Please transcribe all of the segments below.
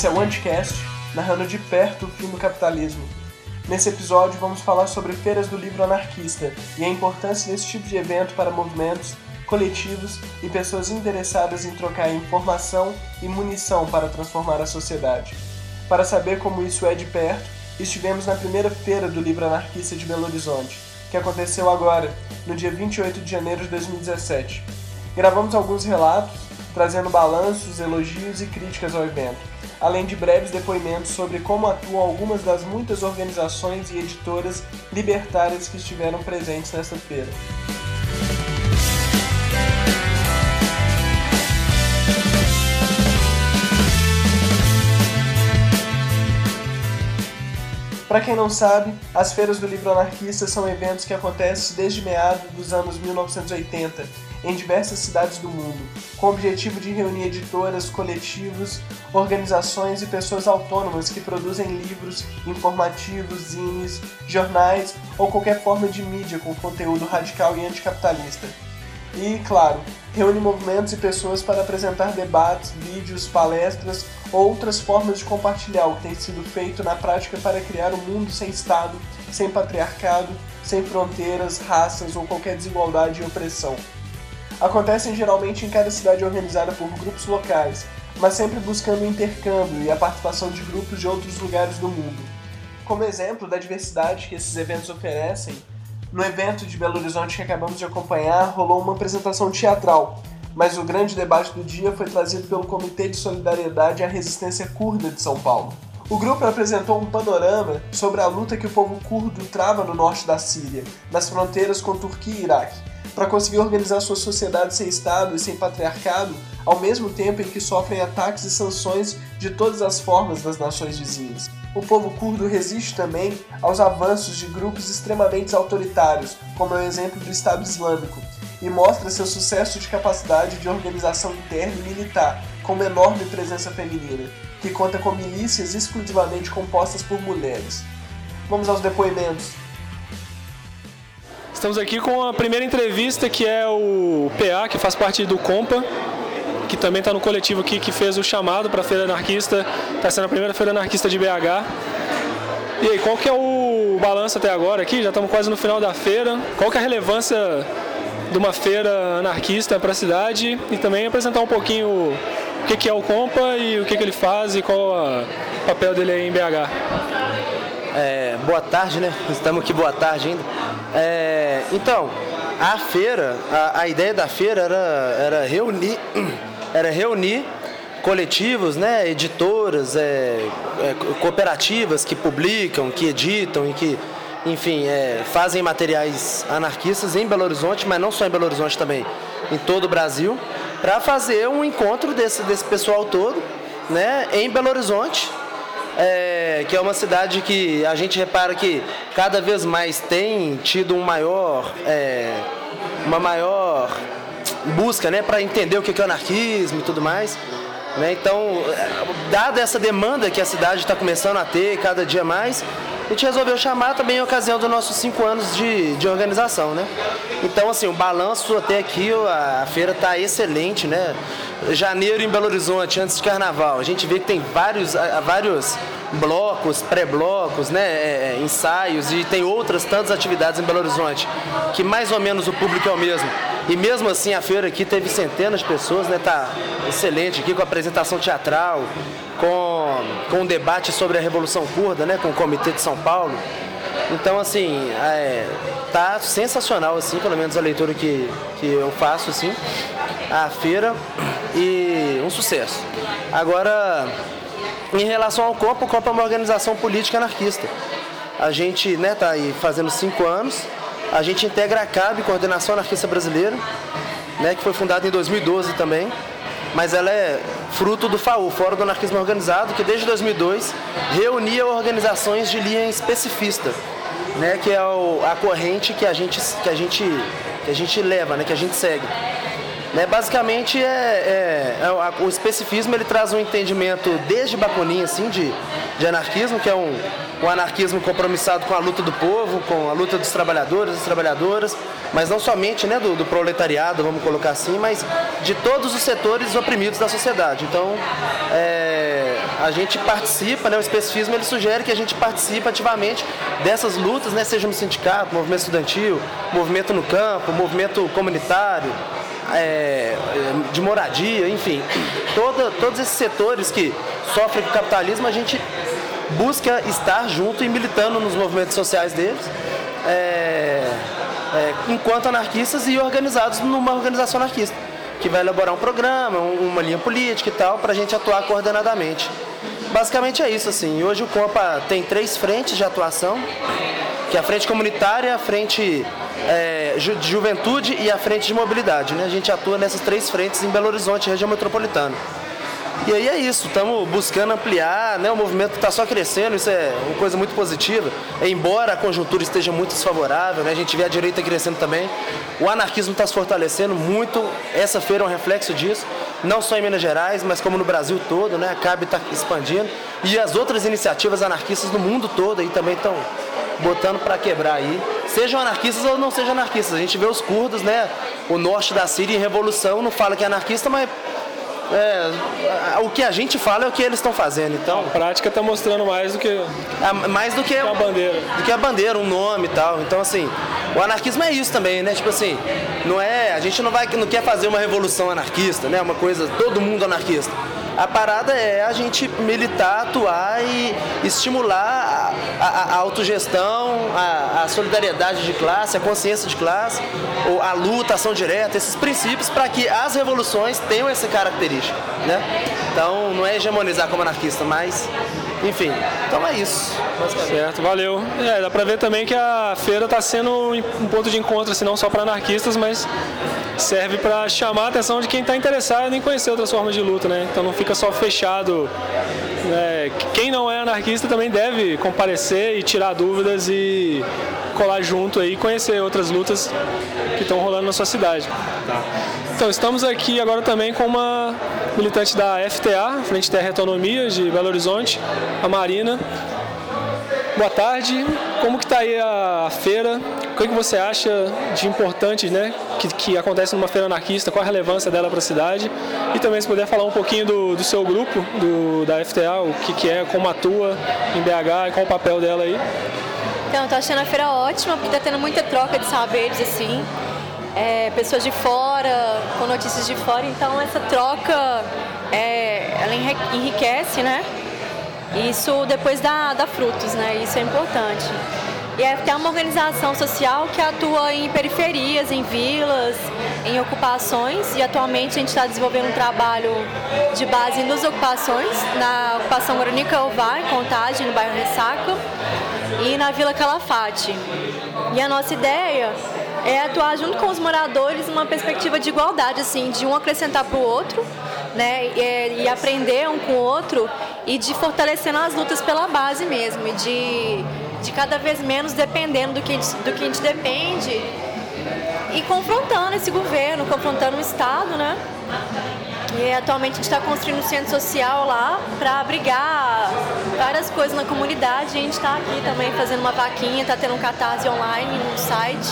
Esse é o Anticast, narrando de perto o fim do capitalismo. Nesse episódio vamos falar sobre feiras do livro anarquista e a importância desse tipo de evento para movimentos, coletivos e pessoas interessadas em trocar informação e munição para transformar a sociedade. Para saber como isso é de perto, estivemos na primeira feira do livro anarquista de Belo Horizonte, que aconteceu agora, no dia 28 de janeiro de 2017. Gravamos alguns relatos trazendo balanços, elogios e críticas ao evento, além de breves depoimentos sobre como atuam algumas das muitas organizações e editoras libertárias que estiveram presentes nesta feira. Para quem não sabe, as feiras do livro anarquista são eventos que acontecem desde meados dos anos 1980 em diversas cidades do mundo, com o objetivo de reunir editoras, coletivos, organizações e pessoas autônomas que produzem livros, informativos, zines, jornais ou qualquer forma de mídia com conteúdo radical e anticapitalista. E, claro, reúne movimentos e pessoas para apresentar debates, vídeos, palestras ou outras formas de compartilhar o que tem sido feito na prática para criar um mundo sem Estado, sem patriarcado, sem fronteiras, raças ou qualquer desigualdade e opressão. Acontecem geralmente em cada cidade organizada por grupos locais, mas sempre buscando o intercâmbio e a participação de grupos de outros lugares do mundo. Como exemplo da diversidade que esses eventos oferecem, no evento de Belo Horizonte que acabamos de acompanhar, rolou uma apresentação teatral, mas o grande debate do dia foi trazido pelo Comitê de Solidariedade à Resistência Curda de São Paulo. O grupo apresentou um panorama sobre a luta que o povo curdo trava no norte da Síria, nas fronteiras com Turquia e Iraque, para conseguir organizar sua sociedade sem Estado e sem patriarcado, ao mesmo tempo em que sofrem ataques e sanções de todas as formas das nações vizinhas o povo curdo resiste também aos avanços de grupos extremamente autoritários, como é o exemplo do Estado Islâmico, e mostra seu sucesso de capacidade de organização interna e militar, com uma enorme presença feminina, que conta com milícias exclusivamente compostas por mulheres. Vamos aos depoimentos. Estamos aqui com a primeira entrevista, que é o PA, que faz parte do COMPA, que também está no coletivo aqui que fez o chamado para a Feira Anarquista, está sendo a primeira Feira Anarquista de BH. E aí, qual que é o balanço até agora aqui? Já estamos quase no final da feira. Qual que é a relevância de uma feira anarquista para a cidade e também apresentar um pouquinho o que, que é o Compa e o que, que ele faz e qual o papel dele aí em BH. É, boa tarde, né? Estamos aqui, boa tarde ainda. É, então, a feira, a, a ideia da feira era, era reunir era reunir coletivos, né, editoras, é, é, cooperativas que publicam, que editam e que, enfim, é, fazem materiais anarquistas em Belo Horizonte, mas não só em Belo Horizonte também, em todo o Brasil, para fazer um encontro desse, desse pessoal todo, né, em Belo Horizonte, é, que é uma cidade que a gente repara que cada vez mais tem tido um maior, é, uma maior busca né, para entender o que é anarquismo e tudo mais. Né? Então, dada essa demanda que a cidade está começando a ter cada dia mais, a gente resolveu chamar também em ocasião dos nossos cinco anos de, de organização. Né? Então, assim, o balanço até aqui, a, feira está excelente. Né? Janeiro em Belo Horizonte, antes de carnaval, a gente vê que tem vários, vários blocos, pré-blocos, né, é, é, ensaios e tem outras tantas atividades em Belo Horizonte, que mais ou menos o público é o mesmo. E mesmo assim a feira aqui teve centenas de pessoas, né? Tá excelente aqui com a apresentação teatral, com, com um debate sobre a Revolução Curda, né? Com o Comitê de São Paulo. Então assim, é, tá sensacional assim, pelo menos a leitura que, que eu faço assim, a feira e um sucesso. Agora, em relação ao COPA, o COPA é uma organização política anarquista. A gente né, tá aí fazendo cinco anos a gente integra a CAB, Coordenação Anarquista Brasileira, né, que foi fundada em 2012 também, mas ela é fruto do FAU, Fórum do Anarquismo Organizado, que desde 2002 reunia organizações de linha especifista, né, que é a corrente que a gente, que a gente, que a gente leva, né, que a gente segue. Né, basicamente, é, é, é, o especificismo ele traz um entendimento desde Bakunin, assim, de, de anarquismo, que é um, um anarquismo compromissado com a luta do povo, com a luta dos trabalhadores, das trabalhadoras, mas não somente né, do, do proletariado, vamos colocar assim, mas de todos os setores oprimidos da sociedade. Então, é, a gente participa, né, o especificismo ele sugere que a gente participe ativamente dessas lutas, né, seja no sindicato, movimento estudantil, movimento no campo, movimento comunitário, é, de moradia, enfim, toda, todos esses setores que sofrem com o capitalismo, a gente busca estar junto e militando nos movimentos sociais deles, é, é, enquanto anarquistas e organizados numa organização anarquista que vai elaborar um programa, uma linha política e tal, para a gente atuar coordenadamente. Basicamente é isso, assim. Hoje o Compa tem três frentes de atuação, que é a frente comunitária, a frente é, de juventude e a frente de mobilidade. Né? A gente atua nessas três frentes em Belo Horizonte, região metropolitana. E aí é isso, estamos buscando ampliar, né? o movimento está só crescendo, isso é uma coisa muito positiva. Embora a conjuntura esteja muito desfavorável, né? a gente vê a direita crescendo também, o anarquismo está se fortalecendo muito, essa feira é um reflexo disso, não só em Minas Gerais, mas como no Brasil todo, né? a CAB está expandindo, e as outras iniciativas anarquistas no mundo todo aí também estão botando para quebrar aí, sejam anarquistas ou não sejam anarquistas. A gente vê os curdos, né? O norte da Síria em revolução não fala que é anarquista, mas é, o que a gente fala é o que eles estão fazendo. Então, a prática está mostrando mais do que a, mais do que a bandeira, do que a bandeira, um nome e tal. Então assim, o anarquismo é isso também, né? Tipo assim, não é, a gente não vai não quer fazer uma revolução anarquista, né? Uma coisa todo mundo anarquista. A parada é a gente militar, atuar e estimular a, a, a autogestão, a, a, solidariedade de classe, a consciência de classe, a luta, a ação direta, esses princípios para que as revoluções tenham essa característica. Né? Então não é hegemonizar como anarquista, mas enfim, então é isso. Certo, valeu. É, dá pra ver também que a feira está sendo um ponto de encontro, assim, não só para anarquistas, mas serve para chamar a atenção de quem está interessado em conhecer outras formas de luta, né? Então não fica só fechado. Né? Quem não é anarquista também deve comparecer e tirar dúvidas e colar junto aí, conhecer outras lutas que estão rolando na sua cidade. Tá. Então estamos aqui agora também com uma militante da FTA, Frente Terra e Autonomia de Belo Horizonte, a Marina. Boa tarde. Como que está aí a feira? O que, que você acha de importante, né, que, que acontece numa feira anarquista? Qual a relevância dela para a cidade? E também se puder falar um pouquinho do, do seu grupo, do, da FTA, o que, que é, como atua em BH e qual o papel dela aí? Então, estou achando a feira ótima, porque está tendo muita troca de saberes, assim. É, pessoas de fora, com notícias de fora, então essa troca, é, ela enriquece, né? Isso depois dá, dá frutos, né? Isso é importante. E é, tem uma organização social que atua em periferias, em vilas, em ocupações e atualmente a gente está desenvolvendo um trabalho de base nas ocupações, na ocupação Guarani Calvar, em Contagem, no bairro Ressaca, e na Vila Calafate. E a nossa ideia é atuar junto com os moradores numa perspectiva de igualdade, assim, de um acrescentar para o outro, né, e, e, aprender um com o outro e de fortalecendo as lutas pela base mesmo, e de, de cada vez menos dependendo do que, do que a gente depende e confrontando esse governo, confrontando o Estado, né? E atualmente a gente está construindo um centro social lá para abrigar várias coisas na comunidade. A gente está aqui também fazendo uma vaquinha, está tendo um catarse online no site.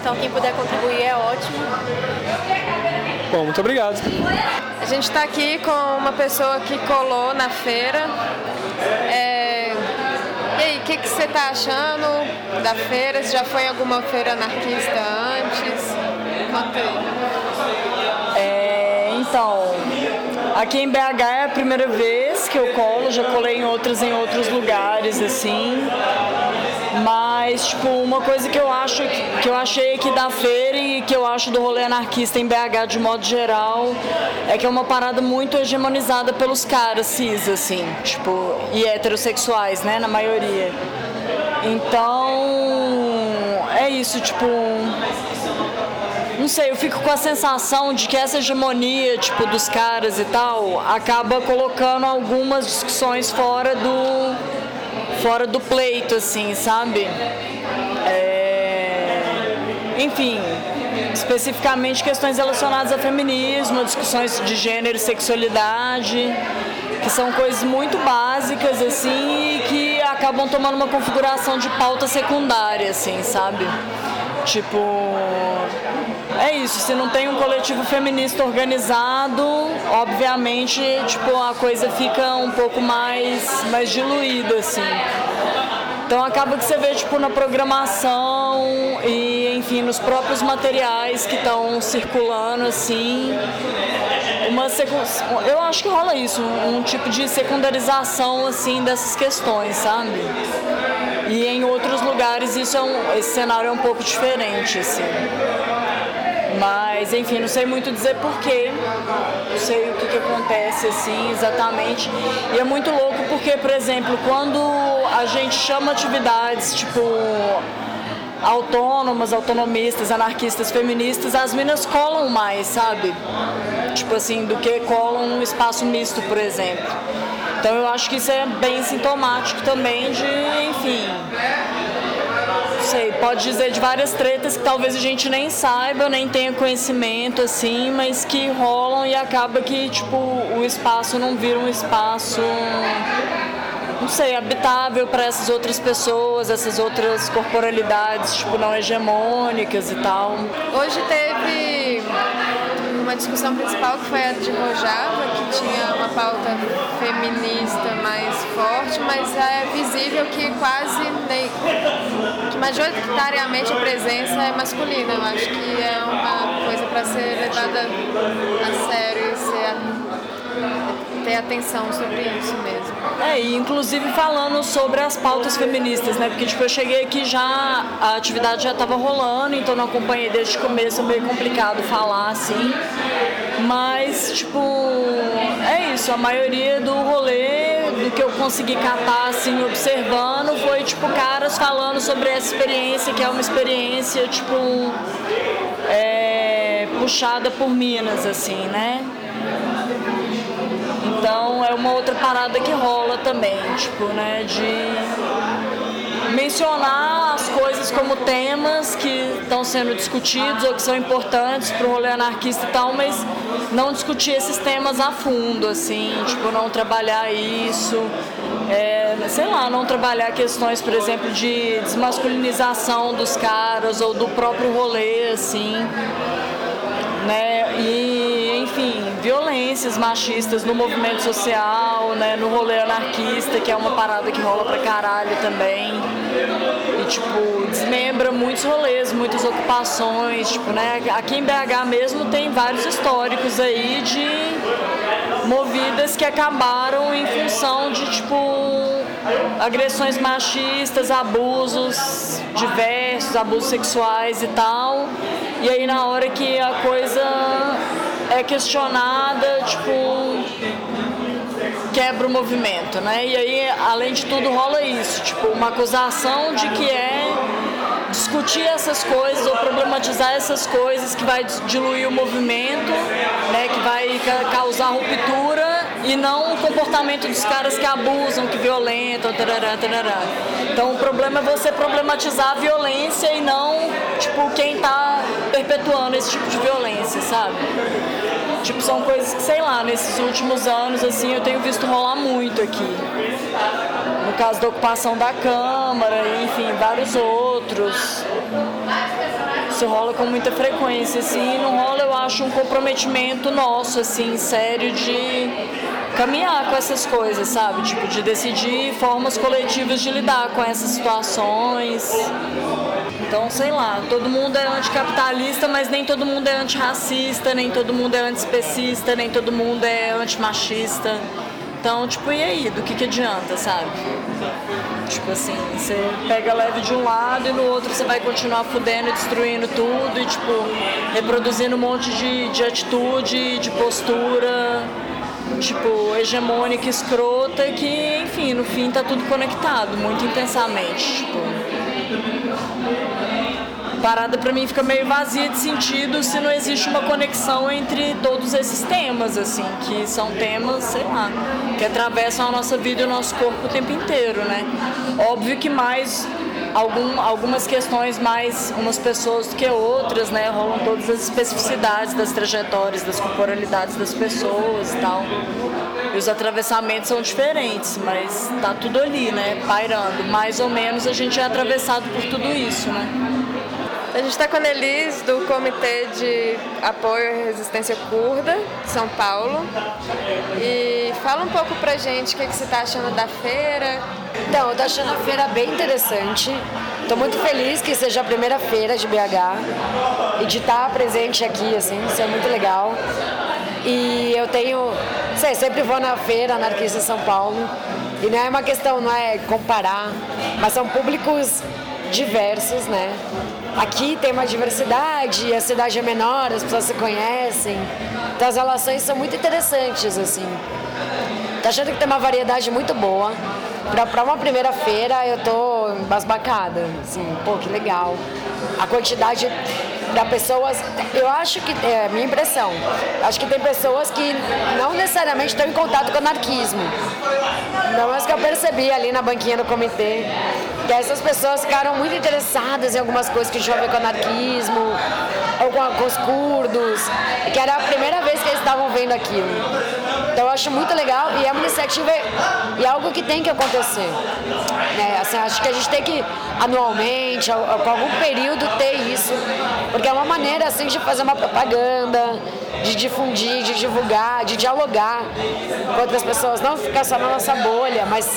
Então quem puder contribuir é ótimo. Bom, muito obrigado. A gente está aqui com uma pessoa que colou na feira. É... E aí, o que, que você está achando da feira? Você já foi em alguma feira anarquista antes? Conta aí. É, então, aqui em BH é a primeira vez que eu colo, já colei em outras em outros lugares, assim. Mas, tipo, uma coisa que eu acho que eu achei aqui da feira e que eu acho do rolê anarquista em BH de modo geral é que é uma parada muito hegemonizada pelos caras cis, assim, tipo, e heterossexuais, né, na maioria. Então, é isso, tipo, não sei, eu fico com a sensação de que essa hegemonia, tipo, dos caras e tal, acaba colocando algumas discussões fora do fora do pleito, assim, sabe? É... Enfim, especificamente questões relacionadas ao feminismo, discussões de gênero e sexualidade, que são coisas muito básicas, assim, e que acabam tomando uma configuração de pauta secundária, assim, sabe? Tipo, é isso, se não tem um coletivo feminista organizado, obviamente, tipo, a coisa fica um pouco mais, mais diluída, assim. Então acaba que você vê tipo na programação e enfim nos próprios materiais que estão circulando assim uma eu acho que rola isso um tipo de secundarização assim dessas questões sabe e em outros lugares isso é um, esse cenário é um pouco diferente assim mas, enfim, não sei muito dizer porquê. Não sei o que, que acontece assim exatamente. E é muito louco porque, por exemplo, quando a gente chama atividades tipo autônomas, autonomistas, anarquistas, feministas, as minas colam mais, sabe? Tipo assim, do que colam um espaço misto, por exemplo. Então eu acho que isso é bem sintomático também de, enfim, sei, pode dizer de várias tretas que talvez a gente nem saiba, nem tenha conhecimento, assim, mas que rolam e acaba que, tipo, o espaço não vira um espaço não sei, habitável para essas outras pessoas, essas outras corporalidades, tipo, não hegemônicas e tal. Hoje teve uma discussão principal que foi a de Rojava, que tinha uma pauta feminista mais forte, mas é visível que quase nem, que majoritariamente a presença é masculina. Eu acho que é uma coisa para ser levada a sério e ser ter atenção sobre isso mesmo. É, e inclusive falando sobre as pautas feministas, né? Porque tipo, eu cheguei aqui já, a atividade já estava rolando, então não acompanhei desde o começo, é meio complicado falar assim. Mas, tipo, é isso, a maioria do rolê, do que eu consegui catar, assim, observando, foi, tipo, caras falando sobre essa experiência, que é uma experiência, tipo, é, puxada por Minas, assim, né? Então é uma outra parada que rola também, tipo, né, de mencionar as coisas como temas que estão sendo discutidos ou que são importantes para o rolê anarquista e tal, mas não discutir esses temas a fundo, assim, tipo, não trabalhar isso, é, sei lá, não trabalhar questões, por exemplo, de desmasculinização dos caras ou do próprio rolê, assim, né, violências machistas no movimento social, né, no rolê anarquista, que é uma parada que rola pra caralho também. E, tipo, desmembra muitos rolês, muitas ocupações, tipo, né, aqui em BH mesmo tem vários históricos aí de movidas que acabaram em função de, tipo, agressões machistas, abusos diversos, abusos sexuais e tal. E aí na hora que a coisa é questionada, tipo, quebra o movimento, né? E aí, além de tudo, rola isso, tipo, uma acusação de que é discutir essas coisas ou problematizar essas coisas que vai diluir o movimento, né, que vai causar ruptura e não o comportamento dos caras que abusam, que violentam, tarará, tarará. Então o problema é você problematizar a violência e não, tipo, quem está perpetuando esse tipo de violência, sabe? Tipo, são coisas que, sei lá, nesses últimos anos, assim, eu tenho visto rolar muito aqui. No caso da ocupação da Câmara, enfim, vários outros. Isso rola com muita frequência, assim, e não rola, eu acho, um comprometimento nosso, assim, sério de caminhar com essas coisas, sabe? Tipo, de decidir formas coletivas de lidar com essas situações. Então, sei lá, todo mundo é anticapitalista, mas nem todo mundo é antirracista, nem todo mundo é antiespecista, nem todo mundo é antimachista. Então, tipo, e aí? Do que, que adianta, sabe? Tipo assim, você pega leve de um lado e no outro você vai continuar fudendo e destruindo tudo e, tipo, reproduzindo um monte de, de atitude, de postura tipo, hegemônica, escrota, que, enfim, no fim tá tudo conectado, muito intensamente, tipo. Parada para mim fica meio vazia de sentido se não existe uma conexão entre todos esses temas, assim, que são temas, sei lá, que atravessam a nossa vida e o nosso corpo o tempo inteiro, né? Óbvio que mais algum, algumas questões mais umas pessoas do que outras, né? Rolam todas as especificidades das trajetórias, das corporalidades das pessoas e tal. E os atravessamentos são diferentes, mas tá tudo ali, né? Pairando. Mais ou menos a gente é atravessado por tudo isso, né? A gente está com a Nelis, do Comitê de Apoio à Resistência Curda, São Paulo. E fala um pouco pra gente o que, que você está achando da feira. Então, eu tô achando a feira bem interessante. Estou muito feliz que seja a primeira feira de BH e de estar presente aqui, assim, isso é muito legal. E eu tenho, sei, sempre vou na feira anarquista São Paulo e não é uma questão, não é comparar, mas são públicos diversos, né? Aqui tem uma diversidade, a cidade é menor, as pessoas se conhecem, então as relações são muito interessantes, assim. Tô achando que tem uma variedade muito boa. Para uma primeira feira eu tô embasbacada, assim, pô, que legal. A quantidade da pessoas, eu acho que, é a minha impressão, acho que tem pessoas que não necessariamente estão em contato com o anarquismo. Não é que eu percebi ali na banquinha do comitê, que essas pessoas ficaram muito interessadas em algumas coisas que tinham a ver com anarquismo, ou com, com os curdos, que era a primeira vez que eles estavam vendo aquilo. Então eu acho muito legal e é uma iniciativa e algo que tem que acontecer. É, assim, acho que a gente tem que anualmente, com algum período, ter isso, porque é uma maneira assim de fazer uma propaganda, de difundir, de divulgar, de dialogar com outras pessoas, não ficar só na nossa bolha, mas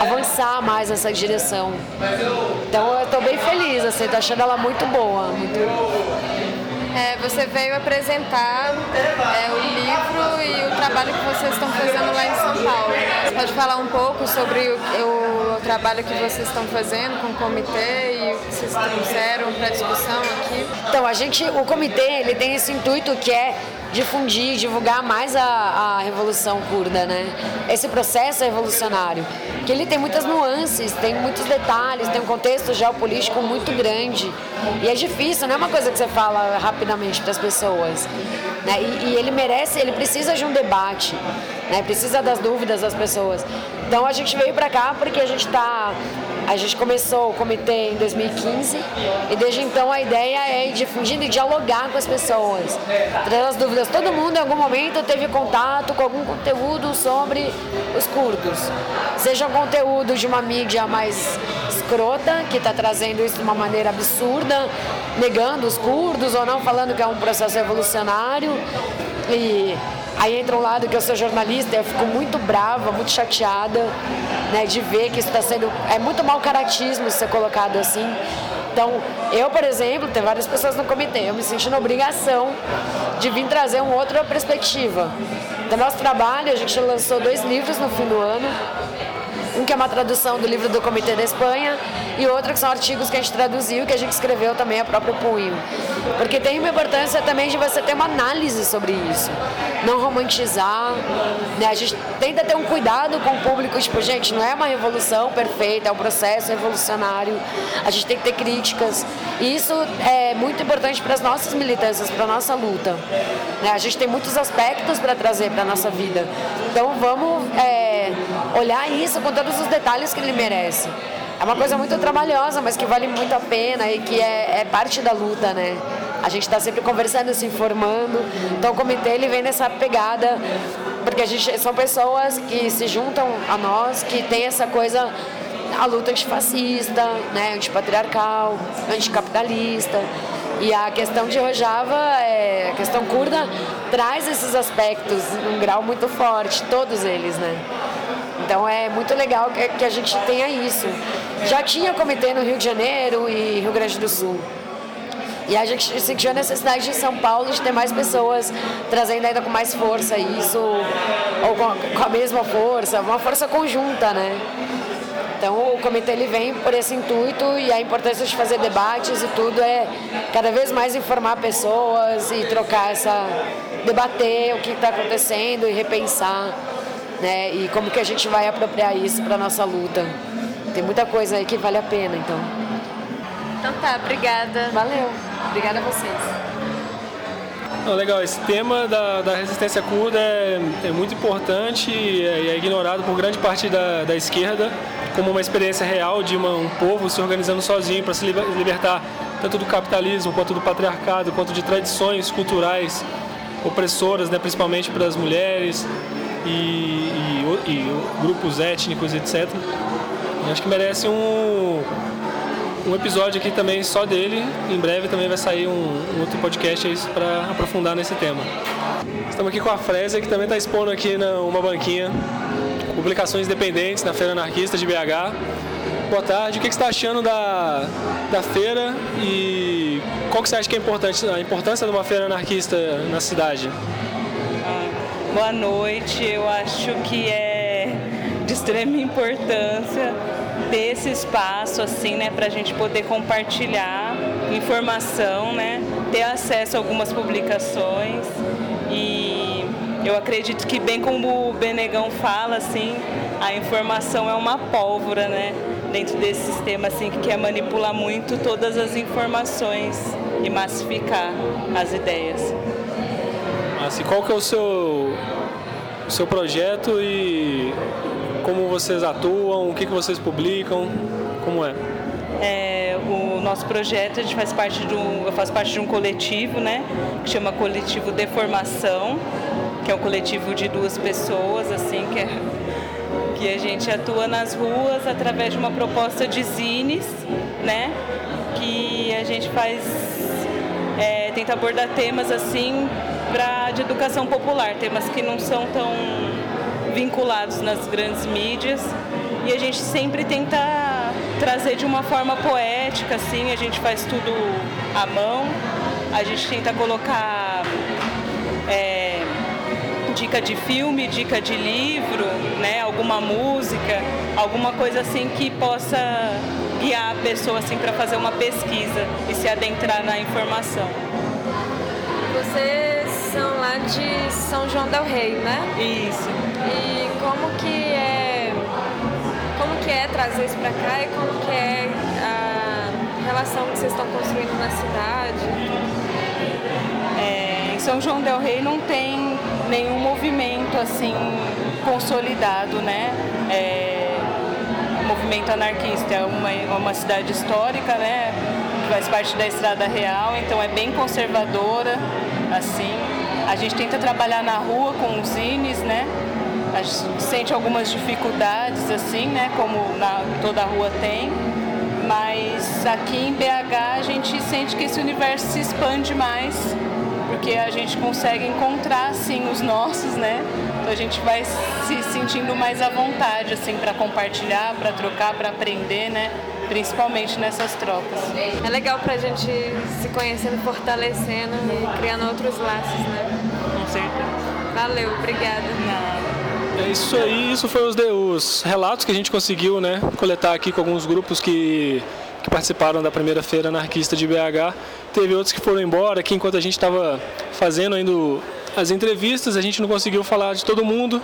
avançar mais nessa direção. Então eu estou bem feliz, assim, tô achando ela muito boa. Muito... É, você veio apresentar é, o livro e o trabalho que vocês estão fazendo lá em São Paulo. Você pode falar um pouco sobre o, o, o trabalho que vocês estão fazendo com o comitê e o que vocês trouxeram para discussão aqui? Então, a gente, o comitê, ele tem esse intuito que é difundir, divulgar mais a, a revolução curda, né? Esse processo revolucionário, que ele tem muitas nuances, tem muitos detalhes, tem um contexto geopolítico muito grande e é difícil, não é uma coisa que você fala rapidamente para as pessoas, né? E, e ele merece, ele precisa de um debate, né? Precisa das dúvidas das pessoas. Então a gente veio para cá porque a gente está a gente começou o comitê em 2015 e desde então a ideia é ir difundindo e dialogar com as pessoas, trazer as dúvidas. Todo mundo em algum momento teve contato com algum conteúdo sobre os curdos, seja um conteúdo de uma mídia mais escrota, que está trazendo isso de uma maneira absurda, negando os curdos ou não falando que é um processo revolucionário. E Aí entra um lado que eu sou jornalista, eu fico muito brava, muito chateada, né, de ver que isso está sendo. É muito mau caratismo ser colocado assim. Então, eu, por exemplo, tem várias pessoas no comitê, eu me senti na obrigação de vir trazer uma outra perspectiva. Do nosso trabalho, a gente lançou dois livros no fim do ano. Um que é uma tradução do livro do Comitê da Espanha e outro que são artigos que a gente traduziu, que a gente escreveu também a próprio punho. Porque tem uma importância também de você ter uma análise sobre isso. Não romantizar. Né? A gente tenta ter um cuidado com o público, tipo, gente, não é uma revolução perfeita, é um processo revolucionário. A gente tem que ter críticas. E isso é muito importante para as nossas militâncias, para a nossa luta. Né? A gente tem muitos aspectos para trazer para a nossa vida. Então vamos é, olhar isso com todos os detalhes que ele merece. É uma coisa muito trabalhosa, mas que vale muito a pena e que é, é parte da luta, né? A gente está sempre conversando, se informando. Então o comitê ele vem nessa pegada, porque a gente são pessoas que se juntam a nós, que tem essa coisa a luta antifascista, né, antipatriarcal, anticapitalista. E a questão de Rojava, é, a questão curda, traz esses aspectos em um grau muito forte, todos eles, né? Então é muito legal que, que a gente tenha isso. Já tinha comitê no Rio de Janeiro e Rio Grande do Sul. E a gente sentiu a necessidade de São Paulo de ter mais pessoas trazendo ainda com mais força isso, ou com a, com a mesma força, uma força conjunta, né? Então o comitê ele vem por esse intuito e a importância de fazer debates e tudo é cada vez mais informar pessoas e trocar essa debater o que está acontecendo e repensar né? E como que a gente vai apropriar isso para nossa luta? Tem muita coisa aí que vale a pena, então. Então tá, obrigada. Valeu. Obrigada a vocês. Não, legal, esse tema da, da resistência curda é, é muito importante e é, é, ignorado por grande parte da, da esquerda como uma experiência real de uma, um povo se organizando sozinho para se libertar tanto do capitalismo quanto do patriarcado, quanto de tradições culturais opressoras, né, principalmente para as mulheres, e, e, e grupos étnicos, etc. Eu acho que merece um, um episódio aqui também só dele. Em breve também vai sair um, um outro podcast para aprofundar nesse tema. Estamos aqui com a Frésia, que também está expondo aqui numa banquinha publicações independentes na Feira Anarquista de BH. Boa tarde, o que você está achando da, da feira e qual que você acha que é importante, a importância de uma feira anarquista na cidade? Boa noite, eu acho que é de extrema importância ter esse espaço assim, né, para a gente poder compartilhar informação, né, ter acesso a algumas publicações e eu acredito que bem como o Benegão fala, assim, a informação é uma pólvora, né, dentro desse sistema assim que quer manipular muito todas as informações e massificar as ideias. Assim, qual que é o seu o seu projeto e como vocês atuam, o que, que vocês publicam, como é? É, o nosso projeto, a gente faz parte de um, eu faço parte de um coletivo, né, que chama Coletivo Deformação, que é um coletivo de duas pessoas, assim, que, é, que a gente atua nas ruas através de uma proposta de zines, né, que a gente faz, é, tenta abordar temas assim pra, de educação popular, temas que não são tão vinculados nas grandes mídias e a gente sempre tenta trazer de uma forma poética, assim, a gente faz tudo à mão, a gente tenta colocar é, dica de filme, dica de livro, né, alguma música, alguma coisa assim que possa guiar a pessoa assim para fazer uma pesquisa e se adentrar na informação. Vocês são lá de São João del Rei, né? Isso. E como que é como que é trazer isso para cá e como que é a relação que vocês estão construindo na cidade? É, em São João del Rei não tem nenhum movimento assim consolidado, né? É, movimento anarquista é uma, é uma cidade histórica, né? Faz parte da Estrada Real, então é bem conservadora, assim. A gente tenta trabalhar na rua com os zines, né? A gente sente algumas dificuldades, assim, né? Como na, toda rua tem. Mas aqui em BH a gente sente que esse universo se expande mais, porque a gente consegue encontrar, assim, os nossos, né? Então a gente vai se sentindo mais à vontade, assim, para compartilhar, para trocar, para aprender, né? Principalmente nessas trocas. É legal pra gente se conhecendo, fortalecendo e criando outros laços, né? Com certeza. Valeu, obrigada. É isso aí, isso foi os, de- os relatos que a gente conseguiu né, coletar aqui com alguns grupos que, que participaram da primeira feira anarquista de BH. Teve outros que foram embora aqui enquanto a gente estava fazendo ainda as entrevistas, a gente não conseguiu falar de todo mundo.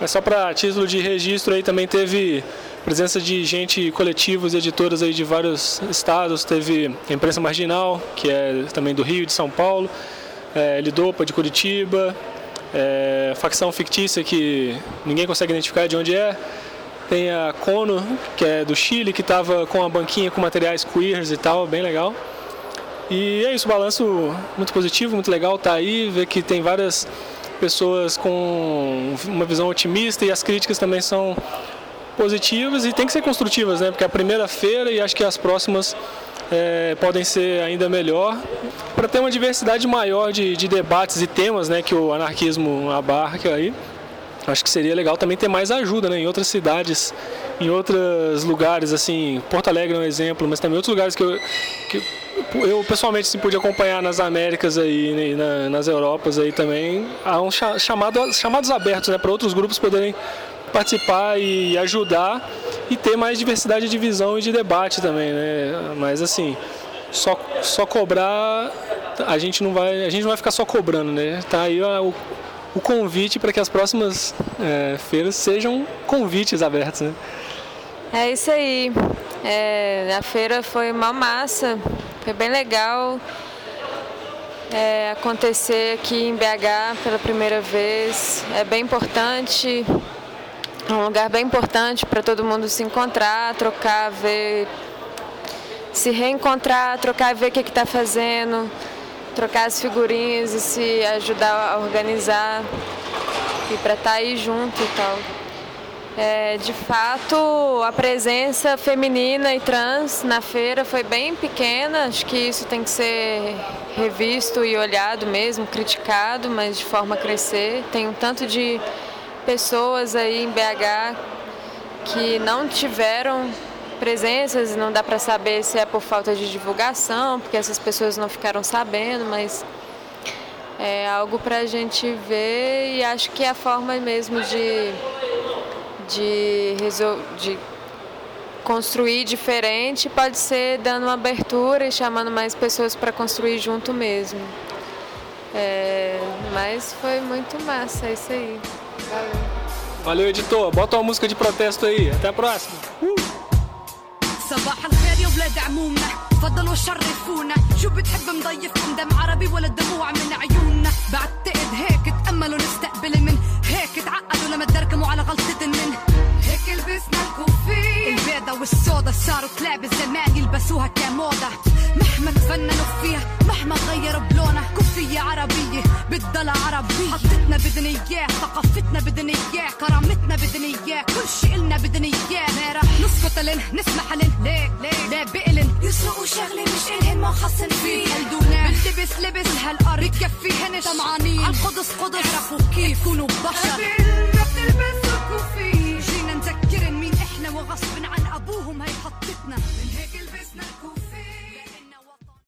Mas só para título de registro aí também teve presença de gente, coletivos editoras aí de vários estados. Teve a Imprensa Marginal, que é também do Rio de São Paulo, é, Lidopa de Curitiba, é, facção fictícia que ninguém consegue identificar de onde é. Tem a Cono, que é do Chile, que estava com a banquinha com materiais queers e tal, bem legal. E é isso, balanço muito positivo, muito legal tá aí, ver que tem várias pessoas com uma visão otimista e as críticas também são positivas e tem que ser construtivas, né? Porque a primeira feira e acho que as próximas é, podem ser ainda melhor para ter uma diversidade maior de, de debates e temas, né? Que o anarquismo abarca aí. Acho que seria legal também ter mais ajuda, né? Em outras cidades, em outros lugares, assim, Porto Alegre é um exemplo, mas também outros lugares que eu, que eu pessoalmente assim, pude acompanhar nas Américas aí, né, na- nas Europas aí também, há um cha- chamado, chamados abertos, né? Para outros grupos poderem participar e ajudar e ter mais diversidade de visão e de debate também, né? Mas assim, só, só cobrar, a gente não vai, a gente não vai ficar só cobrando, né? Tá aí o, o convite para que as próximas é, feiras sejam convites abertos, né? É isso aí. É, a feira foi uma massa, foi bem legal é, acontecer aqui em BH pela primeira vez. É bem importante, um lugar bem importante para todo mundo se encontrar, trocar, ver, se reencontrar, trocar, ver o que está fazendo, trocar as figurinhas e se ajudar a organizar e para estar aí junto e tal. É, de fato, a presença feminina e trans na feira foi bem pequena. Acho que isso tem que ser revisto e olhado mesmo, criticado, mas de forma a crescer. Tem um tanto de pessoas aí em BH que não tiveram presenças, não dá para saber se é por falta de divulgação, porque essas pessoas não ficaram sabendo, mas é algo para a gente ver e acho que é a forma mesmo de de, de construir diferente pode ser dando uma abertura e chamando mais pessoas para construir junto mesmo. É, mas foi muito massa, é isso aí. Valeu. Editor. Bota uma música de protesto aí. Até a próxima. Uh! شرفونا شو بتحب دم عربي ولا دموع من عيوننا هيك تأملوا نستقبل من هيك تعقدوا لما تدركموا على غلطة من هيك لبسنا الكوفي. البيضة والسودا صاروا كلاب الزمان يلبسوها كموضة مهما تفننوا فيها مهما غيروا بلونها. كوفية عربية بتضل عربية. حطتنا بدنا إياه ثقافتنا بدنا إياه كرامتنا بدنا إياه كل شي إلنا بدنا إياه. ما رح نسكت لن نسمح لن. ليه؟ ليه؟ ليه بقلن يسرقوا شغلة مش إلهن ما خصن فيه قلدونا بنلبس لبس هالأرض بكفيهن طمعانين. عالقدس قدس. يعرفوا كيف. يكونوا الوحشة رح نلبس جينا نذكر مين إحنا وغصب عن أبوهم هي